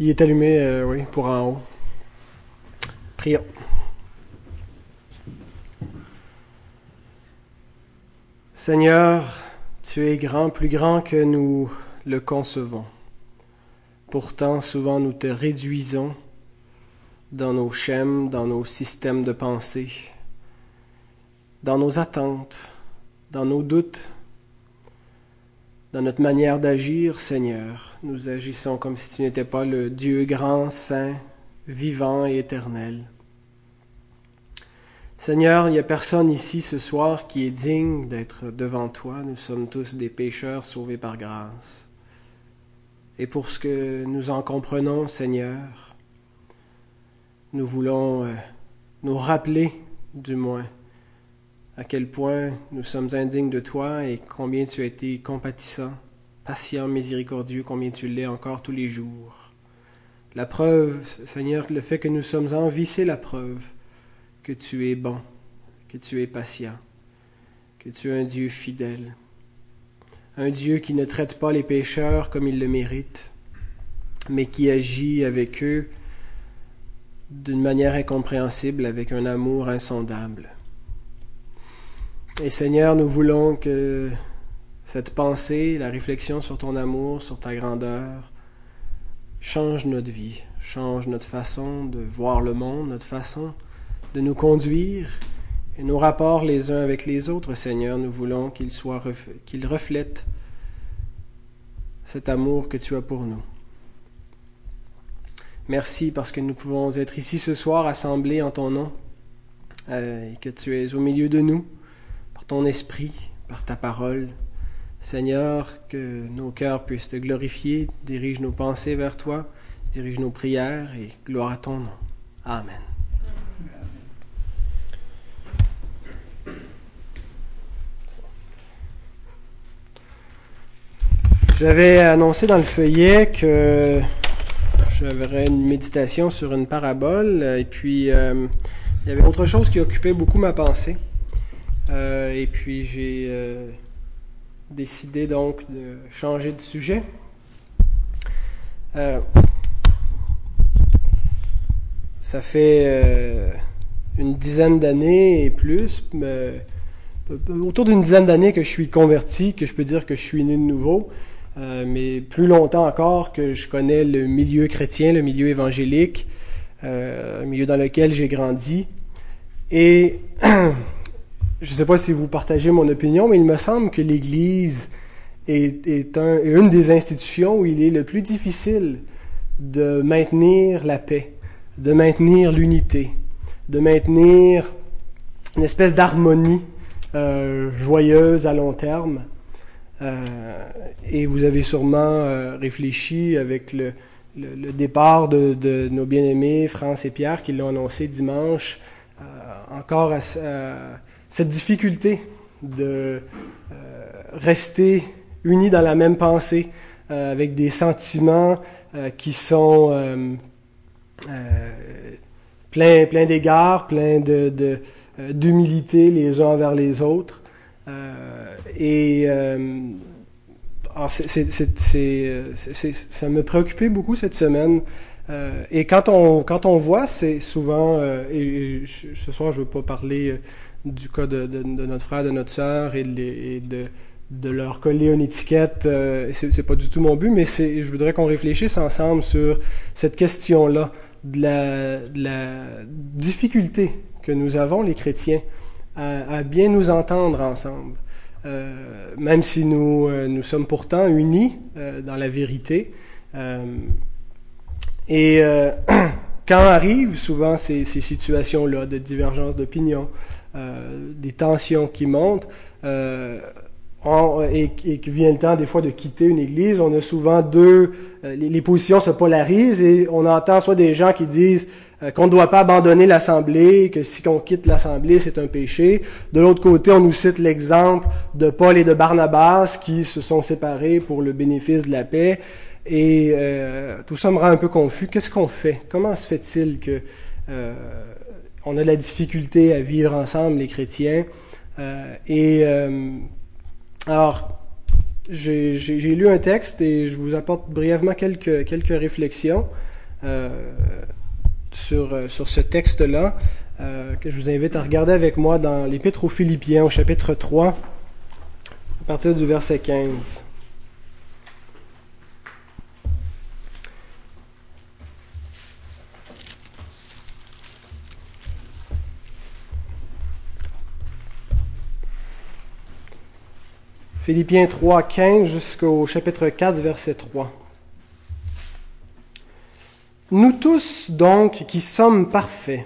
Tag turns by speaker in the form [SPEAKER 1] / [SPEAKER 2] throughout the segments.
[SPEAKER 1] Il est allumé, euh, oui, pour en haut. Prions. Seigneur, tu es grand, plus grand que nous le concevons. Pourtant, souvent nous te réduisons dans nos schèmes, dans nos systèmes de pensée, dans nos attentes, dans nos doutes, dans notre manière d'agir, Seigneur, nous agissons comme si tu n'étais pas le Dieu grand, saint, vivant et éternel. Seigneur, il n'y a personne ici ce soir qui est digne d'être devant toi. Nous sommes tous des pécheurs sauvés par grâce. Et pour ce que nous en comprenons, Seigneur, nous voulons euh, nous rappeler, du moins, à quel point nous sommes indignes de toi et combien tu as été compatissant, patient, miséricordieux, combien tu l'es encore tous les jours. La preuve, Seigneur, le fait que nous sommes en vie, c'est la preuve que tu es bon, que tu es patient, que tu es un Dieu fidèle, un Dieu qui ne traite pas les pécheurs comme ils le méritent, mais qui agit avec eux d'une manière incompréhensible, avec un amour insondable. Et Seigneur, nous voulons que cette pensée, la réflexion sur ton amour, sur ta grandeur, change notre vie, change notre façon de voir le monde, notre façon de nous conduire et nos rapports les uns avec les autres, Seigneur. Nous voulons qu'ils qu'ils reflètent cet amour que tu as pour nous. Merci parce que nous pouvons être ici ce soir assemblés en ton nom euh, et que tu es au milieu de nous ton esprit, par ta parole. Seigneur, que nos cœurs puissent te glorifier, dirige nos pensées vers toi, dirige nos prières et gloire à ton nom. Amen. J'avais annoncé dans le feuillet que j'avais une méditation sur une parabole et puis euh, il y avait autre chose qui occupait beaucoup ma pensée. Euh, et puis j'ai euh, décidé donc de changer de sujet. Euh, ça fait une dizaine d'années et plus, autour d'une dizaine d'années que je suis converti, que je peux dire que je suis né de nouveau, mais plus longtemps encore que je connais le milieu chrétien, le milieu évangélique, le milieu dans lequel j'ai grandi. Et je ne sais pas si vous partagez mon opinion, mais il me semble que l'Église est, est un, une des institutions où il est le plus difficile de maintenir la paix, de maintenir l'unité, de maintenir une espèce d'harmonie euh, joyeuse à long terme. Euh, et vous avez sûrement euh, réfléchi avec le, départ de, de, nos bien-aimés France et Pierre qui l'ont annoncé dimanche, encore à cette difficulté de euh, rester unis dans la même pensée, euh, avec des sentiments euh, qui sont pleins plein d'égards, pleins de, d'humilité les uns envers les autres. et ça me préoccupait beaucoup cette semaine. Et quand on, quand on voit, c'est souvent, et, et, ce soir je ne veux pas parler du cas de, de, notre frère, de notre sœur et, de, de, leur coller une étiquette. Euh, c'est pas du tout mon but, mais je voudrais qu'on réfléchisse ensemble sur cette question-là de la, difficulté que nous avons, les chrétiens, à, bien nous entendre ensemble. Euh, même si nous, euh, nous sommes pourtant unis euh, dans la vérité. Et quand arrivent souvent ces, ces situations-là de divergence d'opinion, des tensions qui montent, euh, et, et que vient le temps des fois de quitter une église, on a souvent deux, euh, les, positions se polarisent et on entend soit des gens qui disent euh, qu'on ne doit pas abandonner l'assemblée, que si on quitte l'assemblée c'est un péché. De l'autre côté, on nous cite l'exemple de Paul et de Barnabas qui se sont séparés pour le bénéfice de la paix. Et euh, tout ça me rend un peu confus. Qu'est-ce qu'on fait? Comment se fait-il que on a de la difficulté à vivre ensemble, les chrétiens. Euh, et euh, alors, j'ai lu un texte et je vous apporte brièvement quelques, quelques réflexions euh, sur, sur ce texte-là, que je vous invite à regarder avec moi dans l'Épître aux Philippiens, au chapitre 3, à partir du verset 15. Philippiens 3, 15 jusqu'au chapitre 4, verset 3. Nous tous, donc, qui sommes parfaits,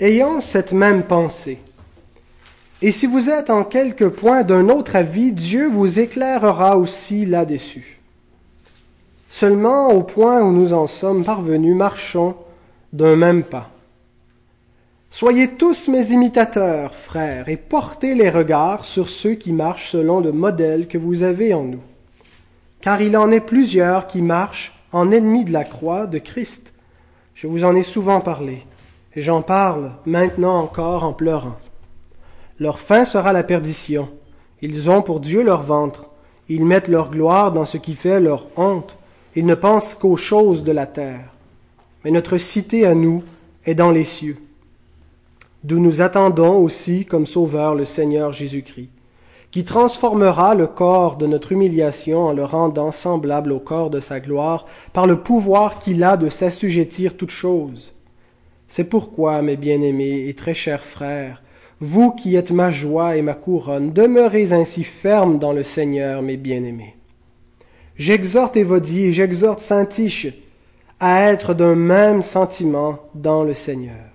[SPEAKER 1] ayons cette même pensée. Et si vous êtes en quelque point d'un autre avis, Dieu vous éclairera aussi là-dessus. Seulement au point où nous en sommes parvenus, marchons d'un même pas. Soyez tous mes imitateurs, frères, et portez les regards sur ceux qui marchent selon le modèle que vous avez en nous. Car il en est plusieurs qui marchent en ennemis de la croix de Christ. Je vous en ai souvent parlé, et j'en parle maintenant encore en pleurant. Leur fin sera la perdition. Ils ont pour Dieu leur ventre. Ils mettent leur gloire dans ce qui fait leur honte. Ils ne pensent qu'aux choses de la terre. Mais notre cité à nous est dans les cieux d'où nous attendons aussi comme Sauveur le Seigneur Jésus-Christ, qui transformera le corps de notre humiliation en le rendant semblable au corps de sa gloire par le pouvoir qu'il a de s'assujettir toutes choses. C'est pourquoi, mes bien-aimés et très chers frères, vous qui êtes ma joie et ma couronne, demeurez ainsi fermes dans le Seigneur, mes bien-aimés. J'exhorte Évodie et j'exhorte Saint-Tiche à être d'un même sentiment dans le Seigneur.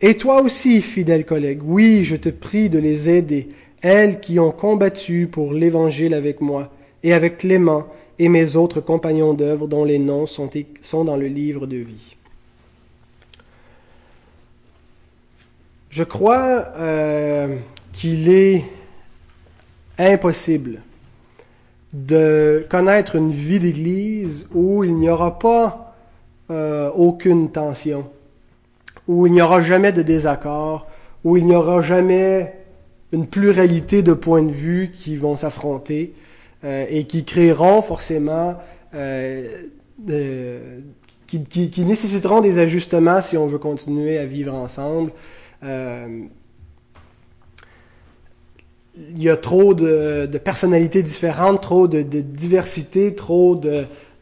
[SPEAKER 1] Et toi aussi, fidèle collègue, oui, je te prie de les aider, elles qui ont combattu pour l'Évangile avec moi, et avec Clément et mes autres compagnons d'œuvre dont les noms sont, dans le livre de vie. Je crois euh, qu'il est impossible de connaître une vie d'Église où il n'y aura pas euh, aucune tension où il n'y aura jamais de désaccord, où il n'y aura jamais une pluralité de points de vue qui vont s'affronter euh, et qui créeront forcément, euh, qui, qui, nécessiteront des ajustements si on veut continuer à vivre ensemble. Euh, il y a trop de, personnalités différentes, trop de, diversité, trop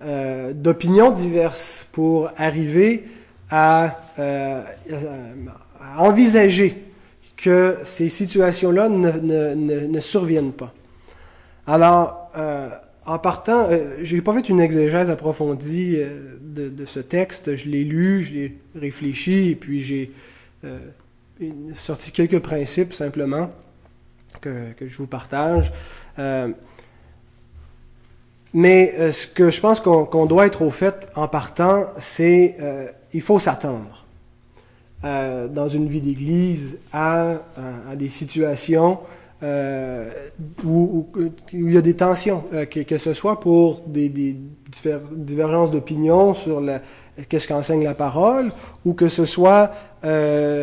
[SPEAKER 1] euh, d'opinions diverses pour arriver à, euh, à envisager que ces situations-là ne, ne, ne, ne, surviennent pas. Alors, euh, en partant, euh, j'ai pas fait une exégèse approfondie euh, de, ce texte. Je l'ai lu, je l'ai réfléchi, et puis j'ai sorti quelques principes simplement que, que je vous partage. Mais ce que je pense qu'on qu doit être au fait en partant, c'est il faut s'attendre euh, dans une vie d'église à, des situations euh, où, il y a des tensions, euh, que, ce soit pour des, divergences d'opinion sur qu'est-ce qu'enseigne la parole, ou que ce soit des,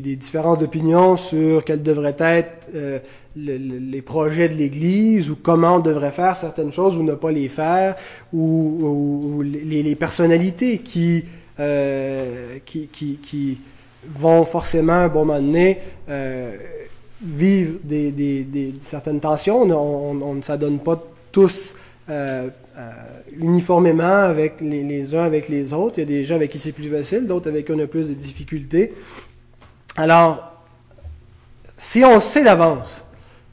[SPEAKER 1] différences d'opinion sur quels devraient être le, le, les projets de l'Église, ou comment on devrait faire certaines choses ou ne pas les faire, ou, les, personnalités qui euh, qui, vont forcément, à un bon moment donné, euh, vivre des, certaines tensions. On, ne s'adonne pas tous euh, uniformément avec les, uns avec les autres. Il y a des gens avec qui c'est plus facile, d'autres avec qui on a plus de difficultés. Alors, si on sait d'avance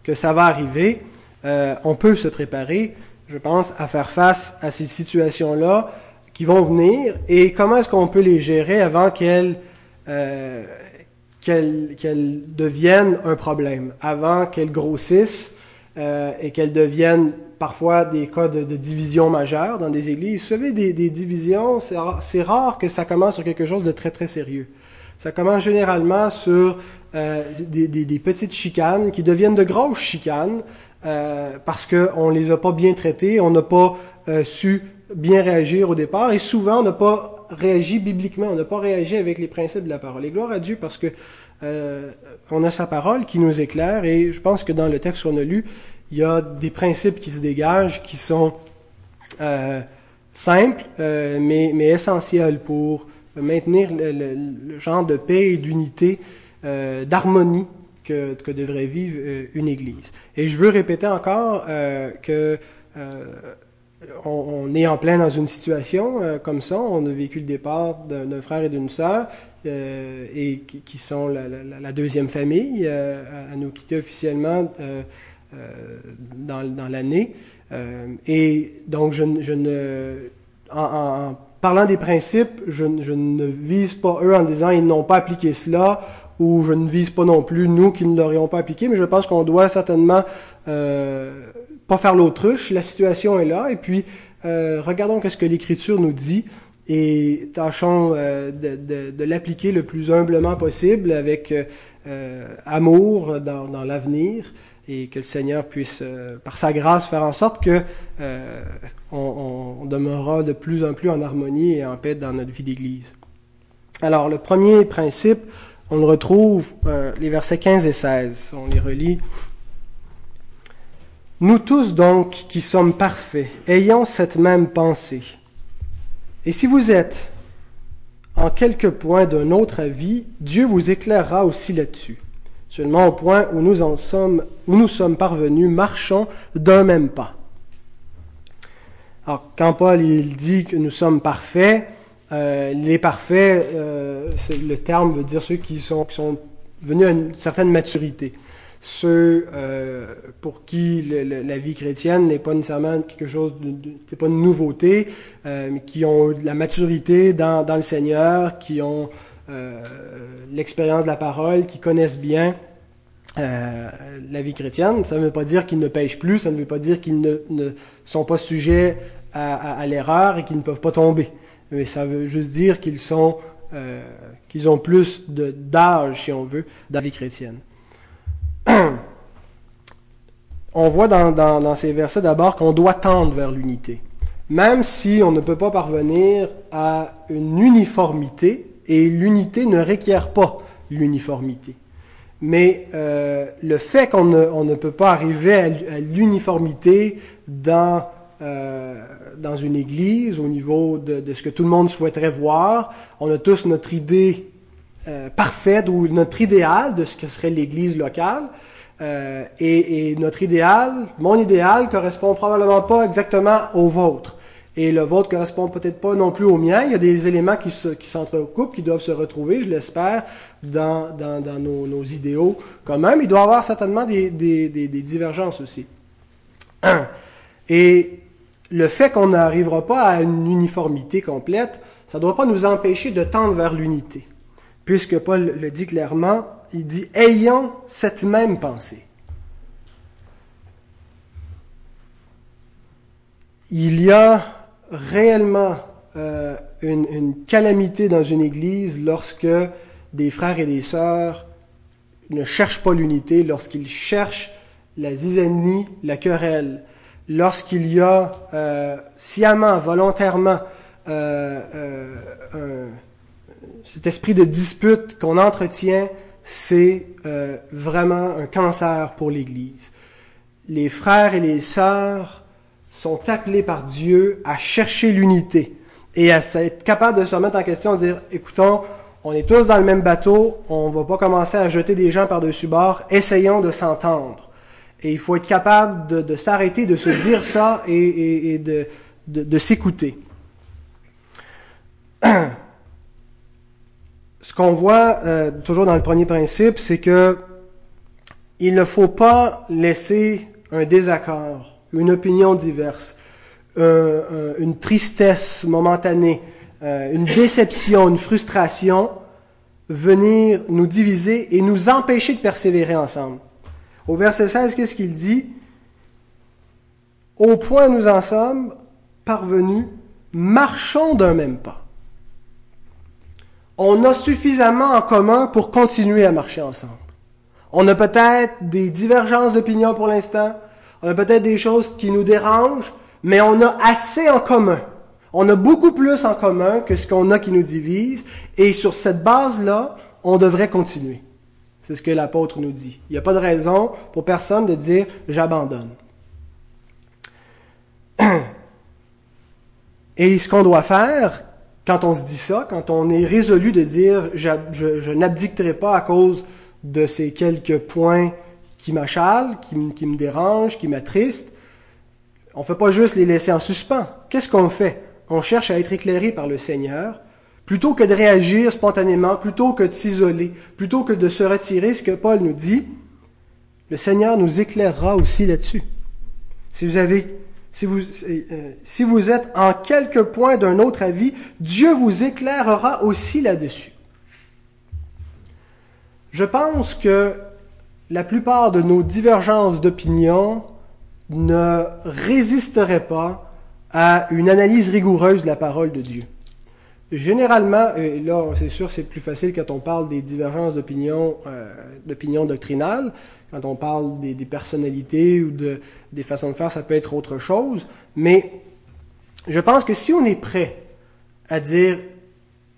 [SPEAKER 1] que ça va arriver, on peut se préparer, je pense, à faire face à ces situations-là qui vont venir et comment est-ce qu'on peut les gérer avant qu'elles euh, qu'elles qu deviennent un problème, avant qu'elles grossissent euh, et qu'elles deviennent parfois des cas de, division majeure dans des églises. Vous savez, des, des divisions, c'est rare, rare, que ça commence sur quelque chose de très très sérieux. Ça commence généralement sur euh, des, des, petites chicanes qui deviennent de grosses chicanes euh, parce qu'on les a pas bien traitées, on n'a pas su bien réagir au départ et souvent on n'a pas réagi bibliquement, on n'a pas réagi avec les principes de la parole. Et gloire à Dieu parce que euh, on a sa parole qui nous éclaire et je pense que dans le texte qu'on a lu, il y a des principes qui se dégagent qui sont euh, simples, euh, mais, mais essentiels pour maintenir le, genre de paix et d'unité, euh, d'harmonie que, que, devrait vivre euh, une Église. Et je veux répéter encore euh, que on, est en plein dans une situation comme ça. On a vécu le départ d'un frère et d'une sœur et qui, sont la, deuxième famille à, nous quitter officiellement dans, dans l'année. et donc je, je ne en, parlant des principes, je, ne vise pas eux en disant ils n'ont pas appliqué cela, ou je ne vise pas non plus nous qui ne l'aurions pas appliqué, mais je pense qu'on doit certainement euh, pas faire l'autruche. La situation est là, et puis euh, regardons qu'est-ce que l'Écriture nous dit et tâchons euh, de, l'appliquer le plus humblement possible avec euh, amour dans, l'avenir et que le Seigneur puisse, par sa grâce, faire en sorte que on, on, demeurera de plus en plus en harmonie et en paix dans notre vie d'Église. Alors, le premier principe, on le retrouve les versets 15 et 16. On les relit. Nous tous donc qui sommes parfaits, ayons cette même pensée. Et si vous êtes en quelque point d'un autre avis, Dieu vous éclairera aussi là-dessus seulement au point où nous en sommes, où nous sommes parvenus, marchons d'un même pas. Alors, quand Paul il dit que nous sommes parfaits, euh, les parfaits, euh, le terme veut dire ceux qui sont venus à une certaine maturité. Ceux euh, pour qui la vie chrétienne n'est pas nécessairement quelque chose, de, pas une nouveauté, euh, mais qui ont la maturité dans, dans le Seigneur, qui ont euh, l'expérience de la parole, qui connaissent bien euh, la vie chrétienne. Ça ne veut pas dire qu'ils ne pêchent plus, ça ne veut pas dire qu'ils ne, ne, sont pas sujets à, à, l'erreur et qu'ils ne peuvent pas tomber. Mais ça veut juste dire qu'ils sont, euh, qu'ils ont plus d'âge, si on veut, dans la vie chrétienne. On voit dans, ces versets d'abord qu'on doit tendre vers l'unité. Même si on ne peut pas parvenir à une uniformité, et l'unité ne requiert pas l'uniformité. Mais euh, le fait qu'on ne, peut pas arriver à, l'uniformité dans, euh, dans une église au niveau de, de, ce que tout le monde souhaiterait voir, on a tous notre idée euh, parfaite ou notre idéal de ce que serait l'église locale. Euh, et, notre idéal, mon idéal, correspond probablement pas exactement au vôtre et le vôtre correspond peut-être pas non plus au mien. Il y a des éléments qui, se, qui s'entrecoupent, qui doivent se retrouver, je l'espère, dans, nos, idéaux quand même. Il doit y avoir certainement des divergences aussi. Et le fait qu'on n'arrivera pas à une uniformité complète, ça ne doit pas nous empêcher de tendre vers l'unité. Puisque Paul le dit clairement, il dit ayons cette même pensée. Il y a réellement euh, une, calamité dans une église lorsque des frères et des sœurs ne cherchent pas l'unité, lorsqu'ils cherchent la zizanie, la querelle, lorsqu'il y a euh, sciemment, volontairement, euh cet esprit de dispute qu'on entretient, c'est euh, vraiment un cancer pour l'Église. Les frères et les sœurs sont appelés par Dieu à chercher l'unité et à être capables de se remettre en question, de dire, écoutons, on est tous dans le même bateau, on va pas commencer à jeter des gens par-dessus bord, essayons de s'entendre. Et il faut être capable de, s'arrêter, de se dire ça et, de s'écouter. Ce qu'on voit euh, toujours dans le premier principe, c'est que il ne faut pas laisser un désaccord une opinion diverse, euh, une tristesse momentanée, euh, une déception, une frustration, venir nous diviser et nous empêcher de persévérer ensemble. Au verset 16, qu'est-ce qu'il dit? Au point où nous en sommes parvenus, marchons d'un même pas. On a suffisamment en commun pour continuer à marcher ensemble. On a peut-être des divergences d'opinion pour l'instant, on a peut-être des choses qui nous dérangent, mais on a assez en commun. On a beaucoup plus en commun que ce qu'on a qui nous divise, et sur cette base-là, on devrait continuer. C'est ce que l'apôtre nous dit. Il n'y a pas de raison pour personne de dire j'abandonne. Et ce qu'on doit faire quand on se dit ça, quand on est résolu de dire je, je, n'abdicterai pas à cause de ces quelques points qui m'achalent, qui, qui me dérangent, qui m'attristent, on ne fait pas juste les laisser en suspens. Qu'est-ce qu'on fait? On cherche à être éclairé par le Seigneur, plutôt que de réagir spontanément, plutôt que de s'isoler, plutôt que de se retirer, ce que Paul nous dit, le Seigneur nous éclairera aussi là-dessus. Si vous avez si vous, euh, si vous êtes en quelque point d'un autre avis, Dieu vous éclairera aussi là-dessus. Je pense que la plupart de nos divergences d'opinion ne résisteraient pas à une analyse rigoureuse de la parole de Dieu. Généralement, et là c'est sûr c'est plus facile quand on parle des divergences d'opinion euh, d'opinion doctrinale, quand on parle des, personnalités ou de, des façons de faire, ça peut être autre chose. Mais je pense que si on est prêt à dire,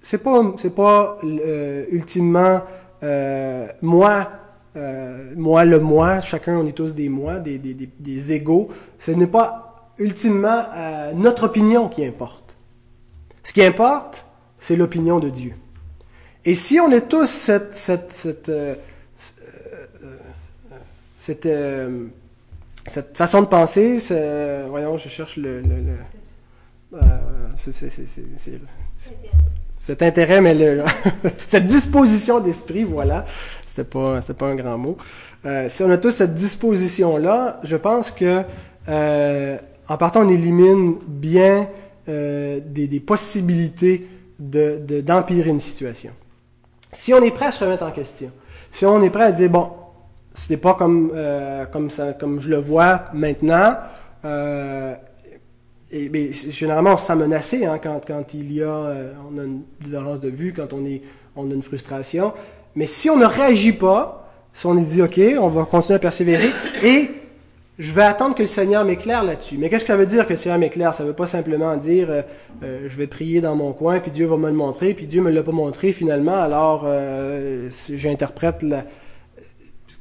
[SPEAKER 1] c'est pas, c'est pas euh, ultimement euh, moi, euh, moi le moi, chacun on est tous des moi, des égaux. Ce n'est pas ultimement notre opinion qui importe. Ce qui importe, c'est l'opinion de Dieu. Et si on est tous cette, cette, cette cette, euh, cette façon de penser, voyons, je cherche le, euh, cet intérêt, mais le, cette disposition d'esprit, voilà, c'était pas, pas un grand mot. Euh, si on a tous cette disposition-là, je pense que en partant, on élimine bien des, des, possibilités de, d'empirer une situation. Si on est prêt à se remettre en question, si on est prêt à dire, bon, c'est pas comme, euh, comme, ça, comme je le vois maintenant. Euh, mais, généralement, on se sent menacé hein, quand, quand il y a, euh, on a une divergence de vue, quand on, est, on a une frustration. Mais si on ne réagit pas, si on dit, OK, on va continuer à persévérer, et je vais attendre que le Seigneur m'éclaire là-dessus. Mais qu'est-ce que ça veut dire que le Seigneur m'éclaire? Ça veut pas simplement dire, euh, euh, je vais prier dans mon coin, puis Dieu va me le montrer, puis Dieu me l'a pas montré finalement, alors j'interprète la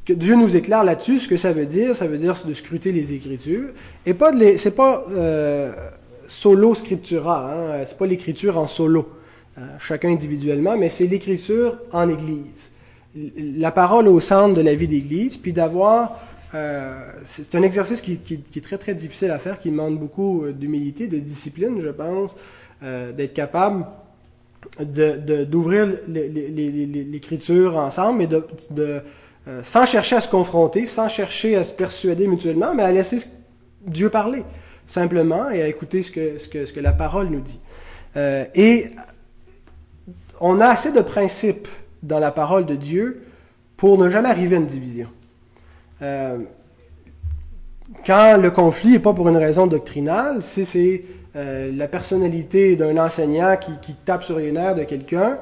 [SPEAKER 1] que Dieu nous éclaire là-dessus, ce que ça veut dire, ça veut dire de scruter les Écritures. Et pas de les, c'est pas euh, solo scriptura, hein, c'est pas l'écriture en solo, chacun individuellement, mais c'est l'écriture en Église. La parole au centre de la vie d'Église, puis d'avoir, euh, c'est un exercice qui, est très très difficile à faire, qui demande beaucoup d'humilité, de discipline, je pense, euh, d'être capable d'ouvrir l'écriture ensemble et euh, sans chercher à se confronter, sans chercher à se persuader mutuellement, mais à laisser Dieu parler, simplement, et à écouter ce que, la parole nous dit. Euh, et on a assez de principes dans la parole de Dieu pour ne jamais arriver à une division. Euh, quand le conflit n'est pas pour une raison doctrinale, si c'est la personnalité d'un enseignant qui, tape sur les nerfs de quelqu'un,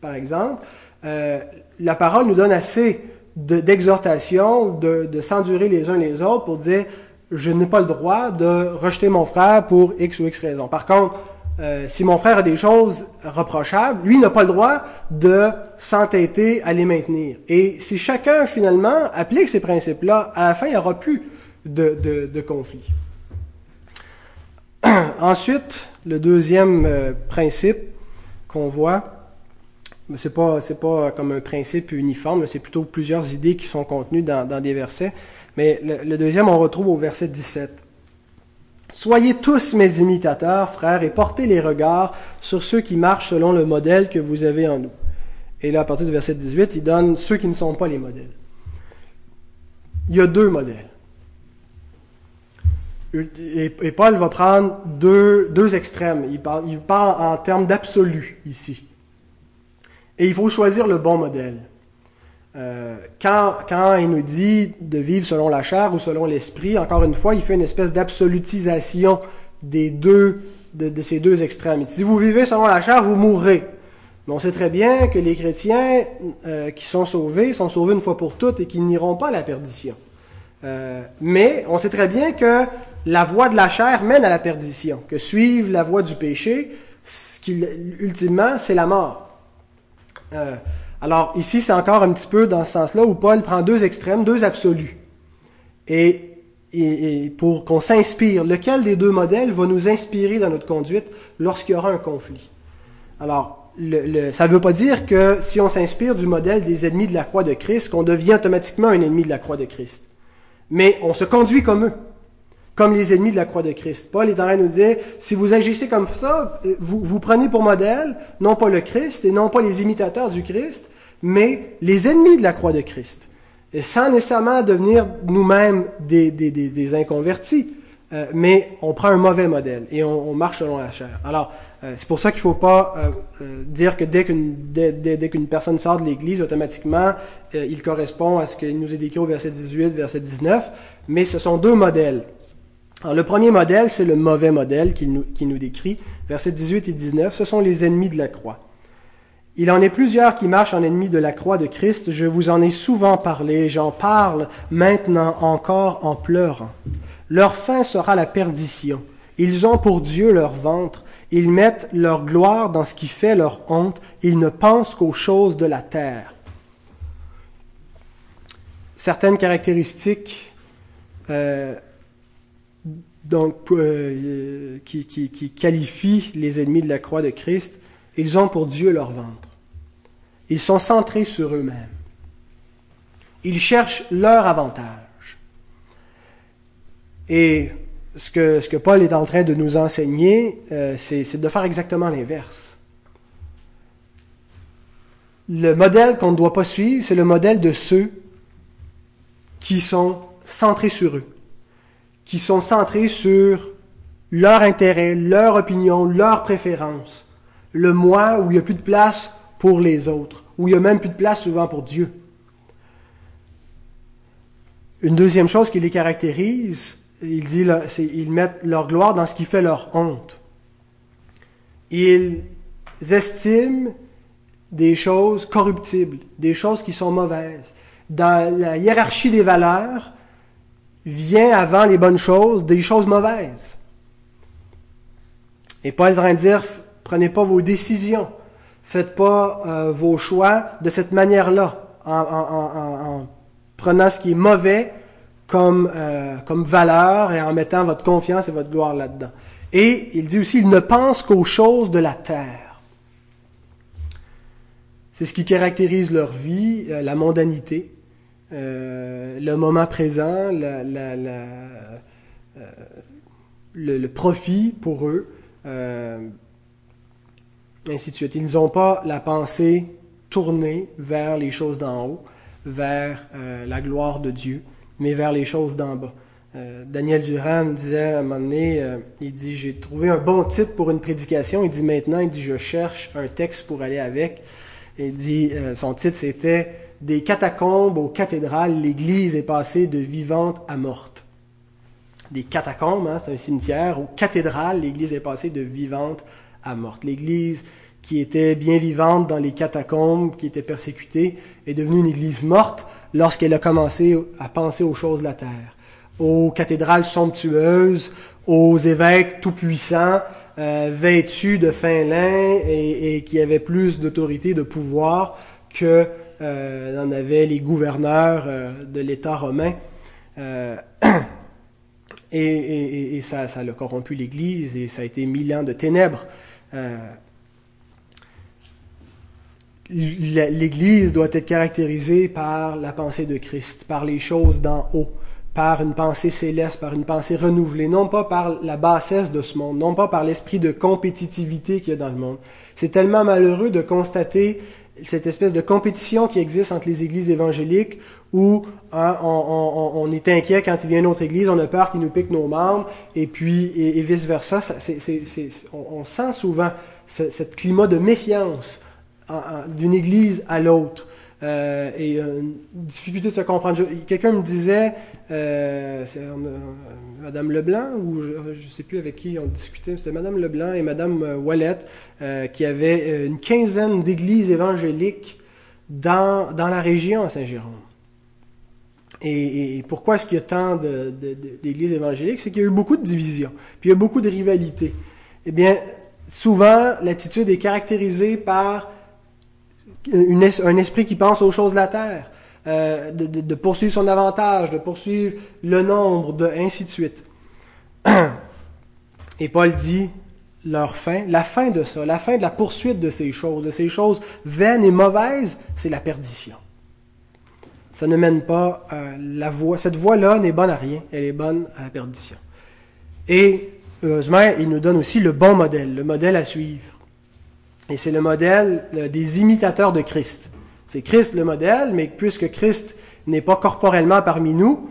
[SPEAKER 1] par exemple, la parole nous donne assez d'exhortation, de, de s'endurer les uns les autres pour dire je n'ai pas le droit de rejeter mon frère pour X ou X raison. Par contre, euh, si mon frère a des choses reprochables, lui n'a pas le droit de s'entêter à les maintenir. Et si chacun finalement applique ces principes-là, à la fin, il n'y aura plus de, de, de conflit. Ensuite, le deuxième euh, principe qu'on voit, c'est pas c'est pas comme un principe uniforme, c'est plutôt plusieurs idées qui sont contenues dans, dans des versets. Mais le, deuxième, on retrouve au verset 17. Soyez tous mes imitateurs, frères, et portez les regards sur ceux qui marchent selon le modèle que vous avez en nous. Et là, à partir du verset 18, il donne ceux qui ne sont pas les modèles. Il y a deux modèles. Et, Paul va prendre deux, extrêmes. Il parle, il parle en termes d'absolu ici. Et il faut choisir le bon modèle. Euh, quand, quand il nous dit de vivre selon la chair ou selon l'esprit, encore une fois, il fait une espèce d'absolutisation des deux, de, ces deux extrêmes. Si vous vivez selon la chair, vous mourrez. Mais on sait très bien que les chrétiens euh, qui sont sauvés sont sauvés une fois pour toutes et qu'ils n'iront pas à la perdition. Euh, mais on sait très bien que la voie de la chair mène à la perdition, que suivre la voie du péché, ce qui, ultimement, c'est la mort. Alors ici, c'est encore un petit peu dans ce sens-là où Paul prend deux extrêmes, deux absolus. Et, et, pour qu'on s'inspire, lequel des deux modèles va nous inspirer dans notre conduite lorsqu'il y aura un conflit? Alors, ça ne veut pas dire que si on s'inspire du modèle des ennemis de la croix de Christ, qu'on devient automatiquement un ennemi de la croix de Christ. Mais on se conduit comme eux, comme les ennemis de la croix de Christ. Paul est en train de nous dire, si vous agissez comme ça, vous, vous prenez pour modèle non pas le Christ et non pas les imitateurs du Christ, mais les ennemis de la croix de Christ. Et sans nécessairement devenir nous-mêmes des, des, des, inconvertis. Euh, mais on prend un mauvais modèle et on, marche selon la chair. Alors, euh, c'est pour ça qu'il ne faut pas euh, dire que dès qu'une dès, dès, qu'une personne sort de l'Église, automatiquement, il correspond à ce qu'il nous est décrit au verset 18, verset 19, mais ce sont deux modèles. Alors, le premier modèle, c'est le mauvais modèle qui nous, qui nous décrit, verset 18 et 19, ce sont les ennemis de la croix. Il en est plusieurs qui marchent en ennemis de la croix de Christ, je vous en ai souvent parlé, j'en parle maintenant encore en pleurant. Leur fin sera la perdition. Ils ont pour Dieu leur ventre. Ils mettent leur gloire dans ce qui fait leur honte. Ils ne pensent qu'aux choses de la terre. Certaines caractéristiques euh, donc, euh, qui, qui, les ennemis de la croix de Christ, ils ont pour Dieu leur ventre. Ils sont centrés sur eux-mêmes. Ils cherchent leur avantage. Et ce que, ce que Paul est en train de nous enseigner, euh, c'est de faire exactement l'inverse. Le modèle qu'on ne doit pas suivre, c'est le modèle de ceux qui sont centrés sur eux, qui sont centrés sur leur intérêt, leur opinion, leur préférence, le moi où il n'y a plus de place pour les autres, où il n'y a même plus de place souvent pour Dieu. Une deuxième chose qui les caractérise, dit, ils mettent leur gloire dans ce qui fait leur honte. Ils estiment des choses corruptibles, des choses qui sont mauvaises. Dans la hiérarchie des valeurs, vient avant les bonnes choses des choses mauvaises. Et Paul est en train de dire, prenez pas vos décisions, faites pas euh, vos choix de cette manière-là, en, en, prenant ce qui est mauvais comme, euh, comme valeur et en mettant votre confiance et votre gloire là-dedans. Et il dit aussi, il ne pense qu'aux choses de la terre. C'est ce qui caractérise leur vie, euh, la mondanité, euh, le moment présent, euh, le, profit pour eux, euh, ainsi de suite. Ils n'ont pas la pensée tournée vers les choses d'en haut, vers la gloire de Dieu mais vers les choses d'en bas. Daniel Durand disait à un moment donné, il dit, j'ai trouvé un bon titre pour une prédication. Il dit maintenant, il dit, je cherche un texte pour aller avec. Il dit, son titre c'était Des catacombes aux cathédrales, l'Église est passée de vivante à morte. Des catacombes, hein, c'est un cimetière, aux cathédrales, l'Église est passée de vivante à morte. L'Église qui était bien vivante dans les catacombes, qui était persécutée, est devenue une Église morte lorsqu'elle a commencé à penser aux choses de la terre, aux cathédrales somptueuses, aux évêques tout-puissants, euh, vêtus de fin lin et, qui avaient plus d'autorité, de pouvoir que euh, en avaient les gouverneurs euh, de l'État romain. Euh, et, ça, ça a corrompu l'Église et ça a été mille ans de ténèbres. l'Église doit être caractérisée par la pensée de Christ, par les choses d'en haut, par une pensée céleste, par une pensée renouvelée, non pas par la bassesse de ce monde, non pas par l'esprit de compétitivité qu'il y a dans le monde. C'est tellement malheureux de constater cette espèce de compétition qui existe entre les églises évangéliques où hein, on, est inquiet quand il vient une autre église, on a peur qu'il nous pique nos membres, et puis et, vice versa. on, sent souvent ce, ce climat de méfiance d'une église à l'autre. Euh, et une difficulté de se comprendre. Quelqu'un me disait, euh, euh, Madame Leblanc, ou je ne sais plus avec qui on discutait, c'était Madame Leblanc et Madame euh, Wallet, euh, qui avaient une quinzaine d'églises évangéliques dans, dans la région à Saint-Jérôme. Et, et, pourquoi est-ce qu'il y a tant d'églises évangéliques? C'est qu'il y a eu beaucoup de divisions, puis il y a beaucoup de rivalités. Eh bien, souvent, l'attitude est caractérisée par un esprit qui pense aux choses de la terre, euh, de, poursuivre son avantage, de poursuivre le nombre, de, ainsi de suite. Et Paul dit, leur fin, la fin de ça, la fin de la poursuite de ces choses, de ces choses vaines et mauvaises, c'est la perdition. Ça ne mène pas à la voie, cette voie-là n'est bonne à rien, elle est bonne à la perdition. Et heureusement, il nous donne aussi le bon modèle, le modèle à suivre. Et c'est le modèle des imitateurs de Christ. C'est Christ le modèle, mais puisque Christ n'est pas corporellement parmi nous,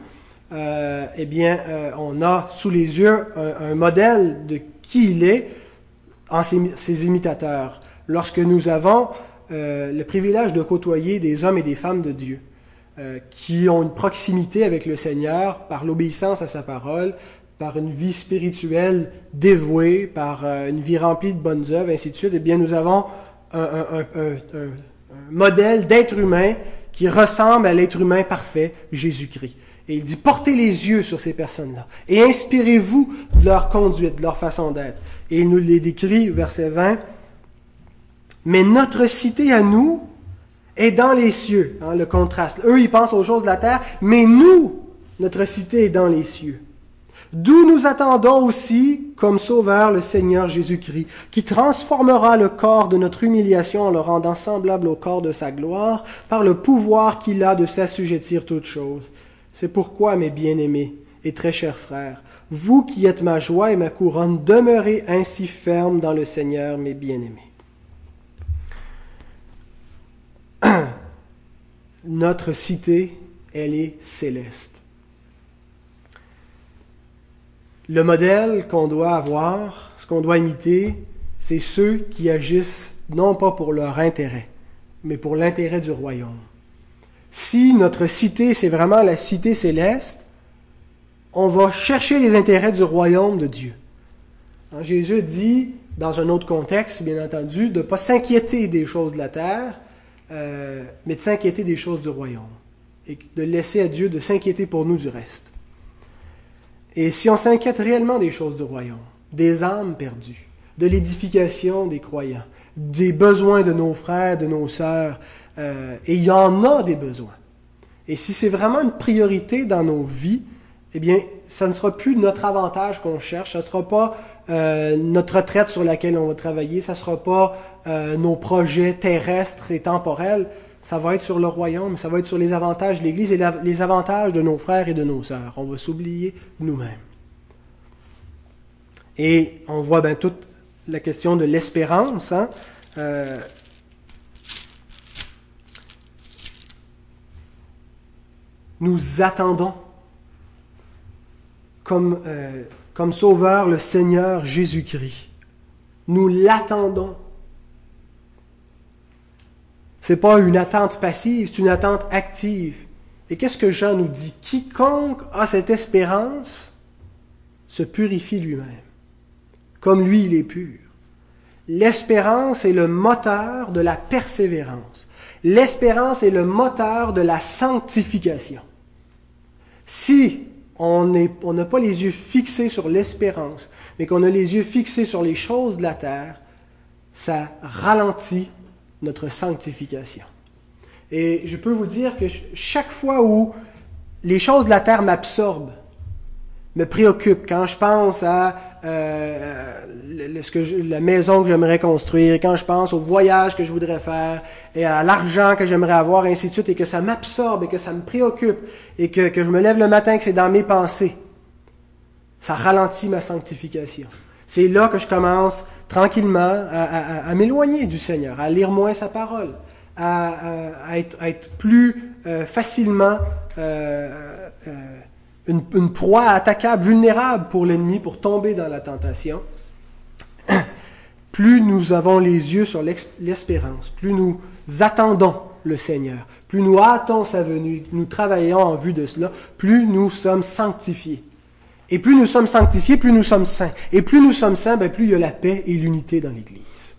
[SPEAKER 1] euh, eh bien, euh, on a sous les yeux un, modèle de qui il est en ses, imitateurs. Lorsque nous avons euh, le privilège de côtoyer des hommes et des femmes de Dieu, qui ont une proximité avec le Seigneur par l'obéissance à sa parole, par une vie spirituelle dévouée, par une vie remplie de bonnes œuvres, ainsi de suite, eh bien, nous avons un, un modèle d'être humain qui ressemble à l'être humain parfait, Jésus-Christ. Et il dit, portez les yeux sur ces personnes-là et inspirez-vous de leur conduite, de leur façon d'être. Et il nous les décrit, verset 20, mais notre cité à nous est dans les cieux, hein, le contraste. Eux, ils pensent aux choses de la terre, mais nous, notre cité est dans les cieux. D'où nous attendons aussi comme sauveur le Seigneur Jésus-Christ, qui transformera le corps de notre humiliation en le rendant semblable au corps de sa gloire, par le pouvoir qu'il a de s'assujettir toutes choses. C'est pourquoi, mes bien-aimés et très chers frères, vous qui êtes ma joie et ma couronne, demeurez ainsi fermes dans le Seigneur, mes bien-aimés. Notre cité, elle est céleste. Le modèle qu'on doit avoir, ce qu'on doit imiter, c'est ceux qui agissent non pas pour leur intérêt, mais pour l'intérêt du royaume si notre cité, c'est vraiment la cité céleste, on va chercher les intérêts du royaume de Dieu. Hein, Jésus dit, dans un autre contexte, bien entendu, de ne pas s'inquiéter des choses de la terre, euh, mais de s'inquiéter des choses du royaume. Et de laisser à Dieu de s'inquiéter pour nous du reste. Et si on s'inquiète réellement des choses du royaume, des âmes perdues, de l'édification des croyants, des besoins de nos frères, de nos sœurs, euh, et il y en a des besoins. Et si c'est vraiment une priorité dans nos vies, eh bien, ça ne sera plus notre avantage qu'on cherche, ça ne sera pas euh, notre retraite sur laquelle on va travailler, ça ne sera pas euh, nos projets terrestres et temporels, ça va être sur le royaume, ça va être sur les avantages de l'Église et les avantages de nos frères et de nos sœurs. On va s'oublier nous-mêmes. Et on voit bien toute la question de l'espérance. Hein? nous attendons euh, comme sauveur le Seigneur Jésus-Christ. Nous l'attendons. Ce n'est pas une attente passive, c'est une attente active. Et qu'est-ce que Jean nous dit? Quiconque a cette espérance se purifie lui-même, comme lui il est pur. L'espérance est le moteur de la persévérance. L'espérance est le moteur de la sanctification. Si on n'a pas les yeux fixés sur l'espérance, mais qu'on a les yeux fixés sur les choses de la terre, ça ralentit notre sanctification. Et je peux vous dire que chaque fois où les choses de la terre m'absorbent, me préoccupent, quand je pense à euh, ce que la maison que j'aimerais construire, quand je pense au voyage que je voudrais faire, et à l'argent que j'aimerais avoir, et ainsi de suite, et que ça m'absorbe, et que ça me préoccupe, et que, que je me lève le matin, que c'est dans mes pensées, ça ralentit ma sanctification. C'est là que je commence tranquillement à, m'éloigner du Seigneur, à lire moins sa parole, à, être, plus euh, facilement euh, euh une, une proie attaquable, vulnérable pour l'ennemi, pour tomber dans la tentation, plus nous avons les yeux sur l'espérance, plus nous attendons le Seigneur, plus nous hâtons sa venue, nous travaillons en vue de cela, plus nous sommes sanctifiés. Et plus nous sommes sanctifiés, plus nous sommes saints. Et plus nous sommes saints, ben plus il y a la paix et l'unité dans l'Église.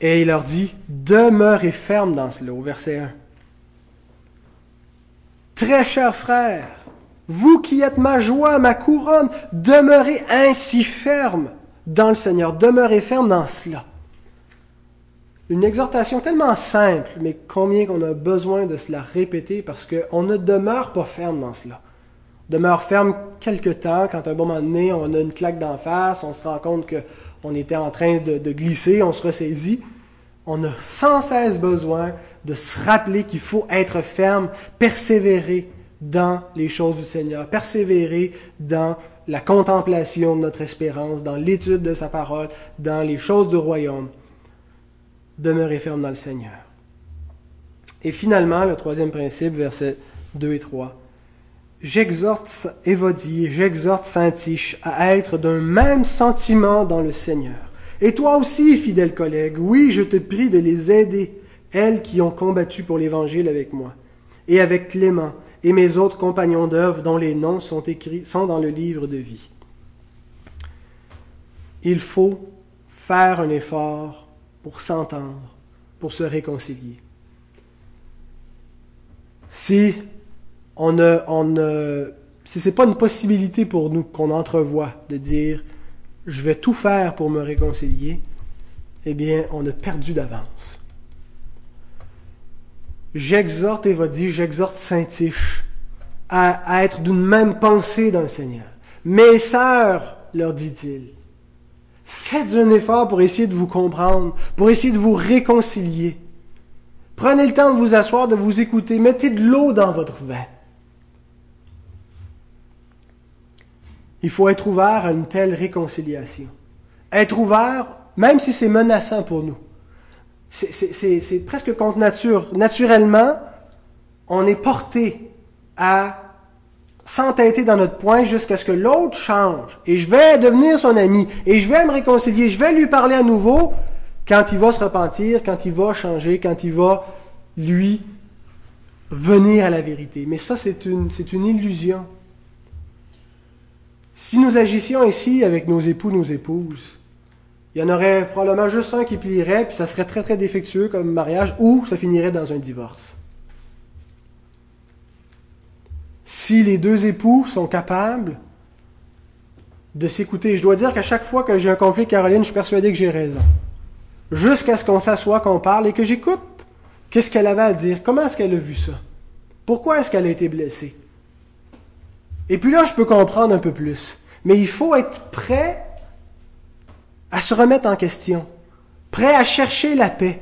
[SPEAKER 1] Et il leur dit, demeurez ferme dans cela, au verset 1. Très chers frères, vous qui êtes ma joie, ma couronne, demeurez ainsi ferme dans le Seigneur, demeurez ferme dans cela. Une exhortation tellement simple, mais combien qu'on a besoin de cela répéter parce qu'on ne demeure pas ferme dans cela. On demeure ferme quelque temps, quand un bon moment donné, on a une claque d'en face, on se rend compte qu'on était en train de glisser, on se ressaisit. On a sans cesse besoin de se rappeler qu'il faut être ferme, persévérer dans les choses du Seigneur, persévérer dans la contemplation de notre espérance, dans l'étude de sa parole, dans les choses du royaume. Demeurer ferme dans le Seigneur. Et finalement, le troisième principe, versets 2 et 3. J'exhorte Évodie, j'exhorte Saint-Tiche à être d'un même sentiment dans le Seigneur. Et toi aussi, fidèle collègue, oui, je te prie de les aider, elles qui ont combattu pour l'Évangile avec moi, et avec Clément, et mes autres compagnons d'œuvre dont les noms sont écrits, sont dans le livre de vie. Il faut faire un effort pour s'entendre, pour se réconcilier. Si on ne, on si c'est pas une possibilité pour nous qu'on entrevoit de dire je vais tout faire pour me réconcilier, eh bien, on a perdu d'avance. J'exhorte Évodie, j'exhorte Saint-Tiche à, être d'une même pensée dans le Seigneur. Mes sœurs, leur dit-il, faites un effort pour essayer de vous comprendre, pour essayer de vous réconcilier. Prenez le temps de vous asseoir, de vous écouter, mettez de l'eau dans votre vin. Il faut être ouvert à une telle réconciliation. Être ouvert, même si c'est menaçant pour nous. C'est presque contre nature. Naturellement, on est porté à s'entêter dans notre point jusqu'à ce que l'autre change. Et je vais devenir son ami. Et je vais me réconcilier. Je vais lui parler à nouveau quand il va se repentir, quand il va changer, quand il va, lui, venir à la vérité. Mais ça, c'est une, c'est une illusion. Si nous agissions ici avec nos époux, nos épouses, il y en aurait probablement juste un qui plierait, puis ça serait très très défectueux comme mariage, ou ça finirait dans un divorce. Si les deux époux sont capables de s'écouter, je dois dire qu'à chaque fois que j'ai un conflit Caroline, je suis persuadé que j'ai raison. Jusqu'à ce qu'on s'assoie, qu'on parle et que j'écoute qu'est-ce qu'elle avait à dire, comment est-ce qu'elle a vu ça, pourquoi est-ce qu'elle a été blessée? Et puis là, je peux comprendre un peu plus. Mais il faut être prêt à se remettre en question, prêt à chercher la paix,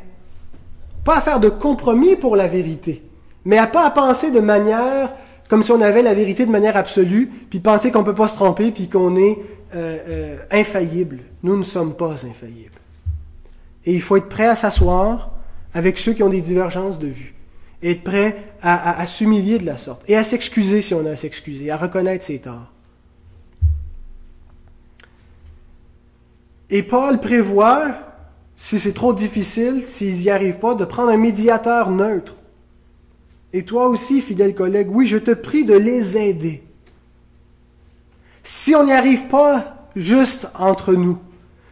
[SPEAKER 1] pas à faire de compromis pour la vérité, mais à pas à penser de manière comme si on avait la vérité de manière absolue, puis penser qu'on peut pas se tromper, puis qu'on est euh, euh, infaillible. Nous ne sommes pas infaillibles. Et il faut être prêt à s'asseoir avec ceux qui ont des divergences de vue être prêt à, s'humilier de la sorte et à s'excuser si on a à s'excuser, à reconnaître ses torts. Et Paul prévoit, si c'est trop difficile, s'ils n'y arrivent pas, de prendre un médiateur neutre. Et toi aussi, fidèle collègue, oui, je te prie de les aider. Si on n'y arrive pas juste entre nous,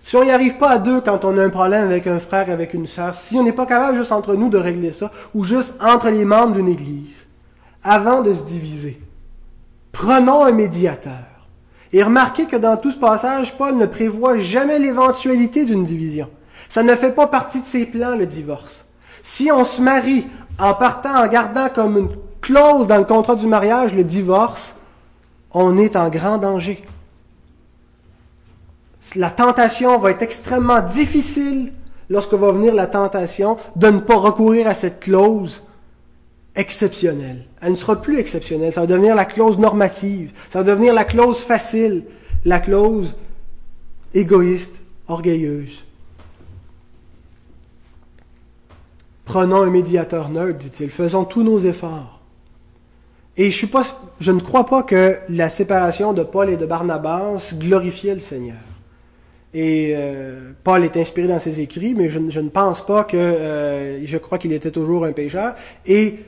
[SPEAKER 1] si on n'y arrive pas à deux quand on a un problème avec un frère, avec une sœur, si on n'est pas capable juste entre nous de régler ça, ou juste entre les membres d'une église, avant de se diviser, prenons un médiateur. Et remarquez que dans tout ce passage, Paul ne prévoit jamais l'éventualité d'une division. Ça ne fait pas partie de ses plans, le divorce. Si on se marie en partant, en gardant comme une clause dans le contrat du mariage le divorce, on est en grand danger la tentation va être extrêmement difficile lorsque va venir la tentation de ne pas recourir à cette clause exceptionnelle. Elle ne sera plus exceptionnelle, ça va devenir la clause normative, ça va devenir la clause facile, la clause égoïste, orgueilleuse. Prenons un médiateur neutre, dit-il, faisons tous nos efforts. Et je, suis je ne crois pas que la séparation de Paul et de Barnabas glorifiait le Seigneur. Et euh, Paul est inspiré dans ses écrits, mais je, ne pense pas que... Euh, je crois qu'il était toujours un pécheur. Et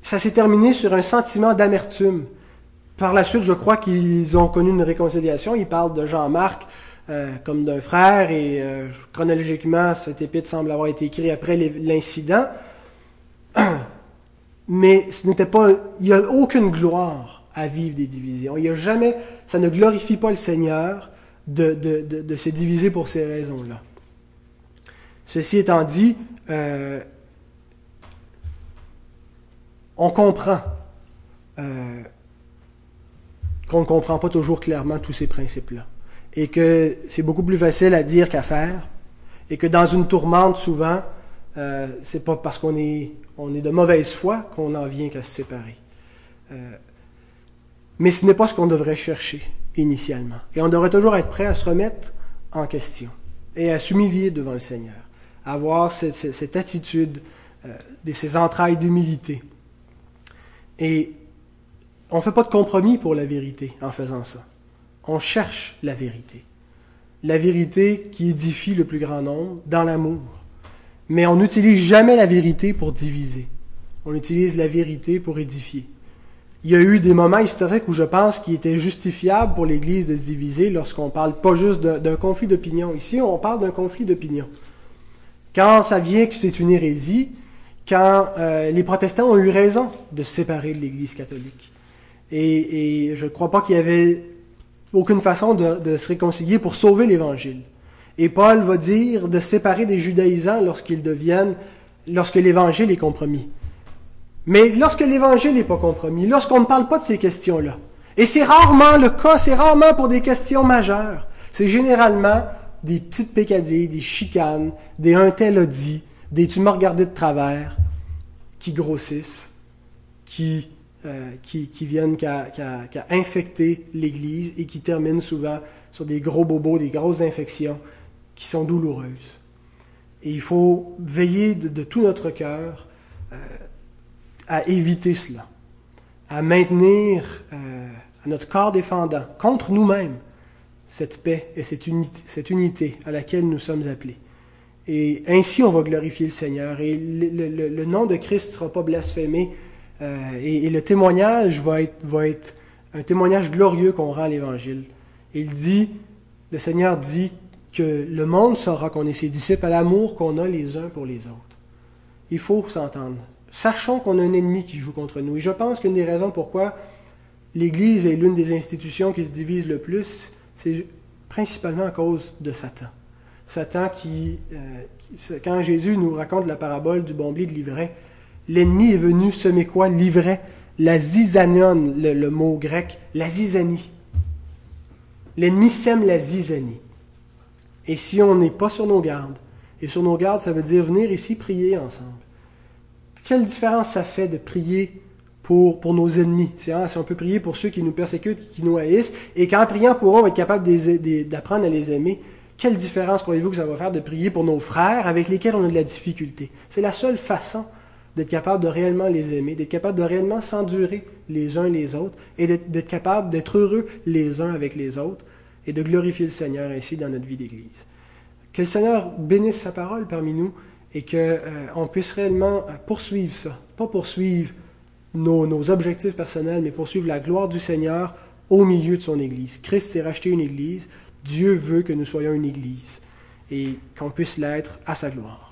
[SPEAKER 1] ça s'est terminé sur un sentiment d'amertume. Par la suite, je crois qu'ils ont connu une réconciliation. Il parle de Jean-Marc euh, comme d'un frère, et chronologiquement, cet épître semble avoir été écrit après l'incident. Mais ce n'était pas... Il n'y a aucune gloire à vivre des divisions. Il a jamais... Ça ne glorifie pas le Seigneur de, se diviser pour ces raisons-là. Ceci étant dit, euh, on comprend euh, qu'on ne comprend pas toujours clairement tous ces principes-là. Et que c'est beaucoup plus facile à dire qu'à faire. Et que dans une tourmente, souvent, euh, c'est pas parce qu'on est, on est de mauvaise foi qu'on en vient qu'à se séparer. Euh, mais ce n'est pas ce qu'on devrait chercher initialement. Et on devrait toujours être prêt à se remettre en question et à s'humilier devant le Seigneur, à avoir cette, attitude, euh, ces entrailles d'humilité. Et on ne fait pas de compromis pour la vérité en faisant ça. On cherche la vérité. La vérité qui édifie le plus grand nombre dans l'amour. Mais on n'utilise jamais la vérité pour diviser. On utilise la vérité pour édifier. Il y a eu des moments historiques où je pense qu'il était justifiable pour l'Église de se diviser lorsqu'on parle pas juste d'un conflit d'opinion. Ici, on parle d'un conflit d'opinion. Quand ça vient que c'est une hérésie, quand euh, les protestants ont eu raison de se séparer de l'Église catholique. Et, je ne crois pas qu'il y avait aucune façon de, se réconcilier pour sauver l'Évangile. Et Paul va dire de séparer des judaïsants lorsqu'ils deviennent, lorsque l'Évangile est compromis. Mais lorsque l'Évangile n'est pas compromis, lorsqu'on ne parle pas de ces questions-là, et c'est rarement le cas, c'est rarement pour des questions majeures, c'est généralement des petites pécadilles, des chicanes, des un a dit, des tu m'as regardé de travers, qui grossissent, qui, euh, qui, viennent qu'à infecter l'Église et qui terminent souvent sur des gros bobos, des grosses infections qui sont douloureuses. Et il faut veiller de, tout notre cœur euh, à éviter cela, à maintenir euh, à notre corps défendant contre nous-mêmes cette paix et cette unité, cette unité à laquelle nous sommes appelés. Et ainsi, on va glorifier le Seigneur. Et le, nom de Christ ne sera pas blasphémé. Euh, et, le témoignage va être, un témoignage glorieux qu'on rend à l'Évangile. Il dit, le Seigneur dit que le monde saura qu'on est ses disciples à l'amour qu'on a les uns pour les autres. Il faut s'entendre sachant qu'on a un ennemi qui joue contre nous. Et je pense qu'une des raisons pourquoi l'Église est l'une des institutions qui se divise le plus, c'est principalement à cause de Satan. Satan qui, euh, quand Jésus nous raconte la parabole du bon blé de l'ivraie, l'ennemi est venu semer quoi L'ivraie, la zizanion, le, mot grec, la zizanie. L'ennemi sème la zizanie. Et si on n'est pas sur nos gardes, et sur nos gardes, ça veut dire venir ici prier ensemble. Quelle différence ça fait de prier pour, pour nos ennemis? Si on peut prier pour ceux qui nous persécutent, qui nous haïssent, et qu'en priant pour eux, on va être capable d'apprendre à les aimer, quelle différence croyez-vous que ça va faire de prier pour nos frères avec lesquels on a de la difficulté? C'est la seule façon d'être capable de réellement les aimer, d'être capable de réellement s'endurer les uns les autres, et d'être capable d'être heureux les uns avec les autres, et de glorifier le Seigneur ainsi dans notre vie d'Église. Que le Seigneur bénisse sa parole parmi nous et qu'on euh, puisse réellement euh, poursuivre ça. Pas poursuivre nos, nos, objectifs personnels, mais poursuivre la gloire du Seigneur au milieu de son Église. Christ s'est racheté une Église. Dieu veut que nous soyons une Église et qu'on puisse l'être à sa gloire.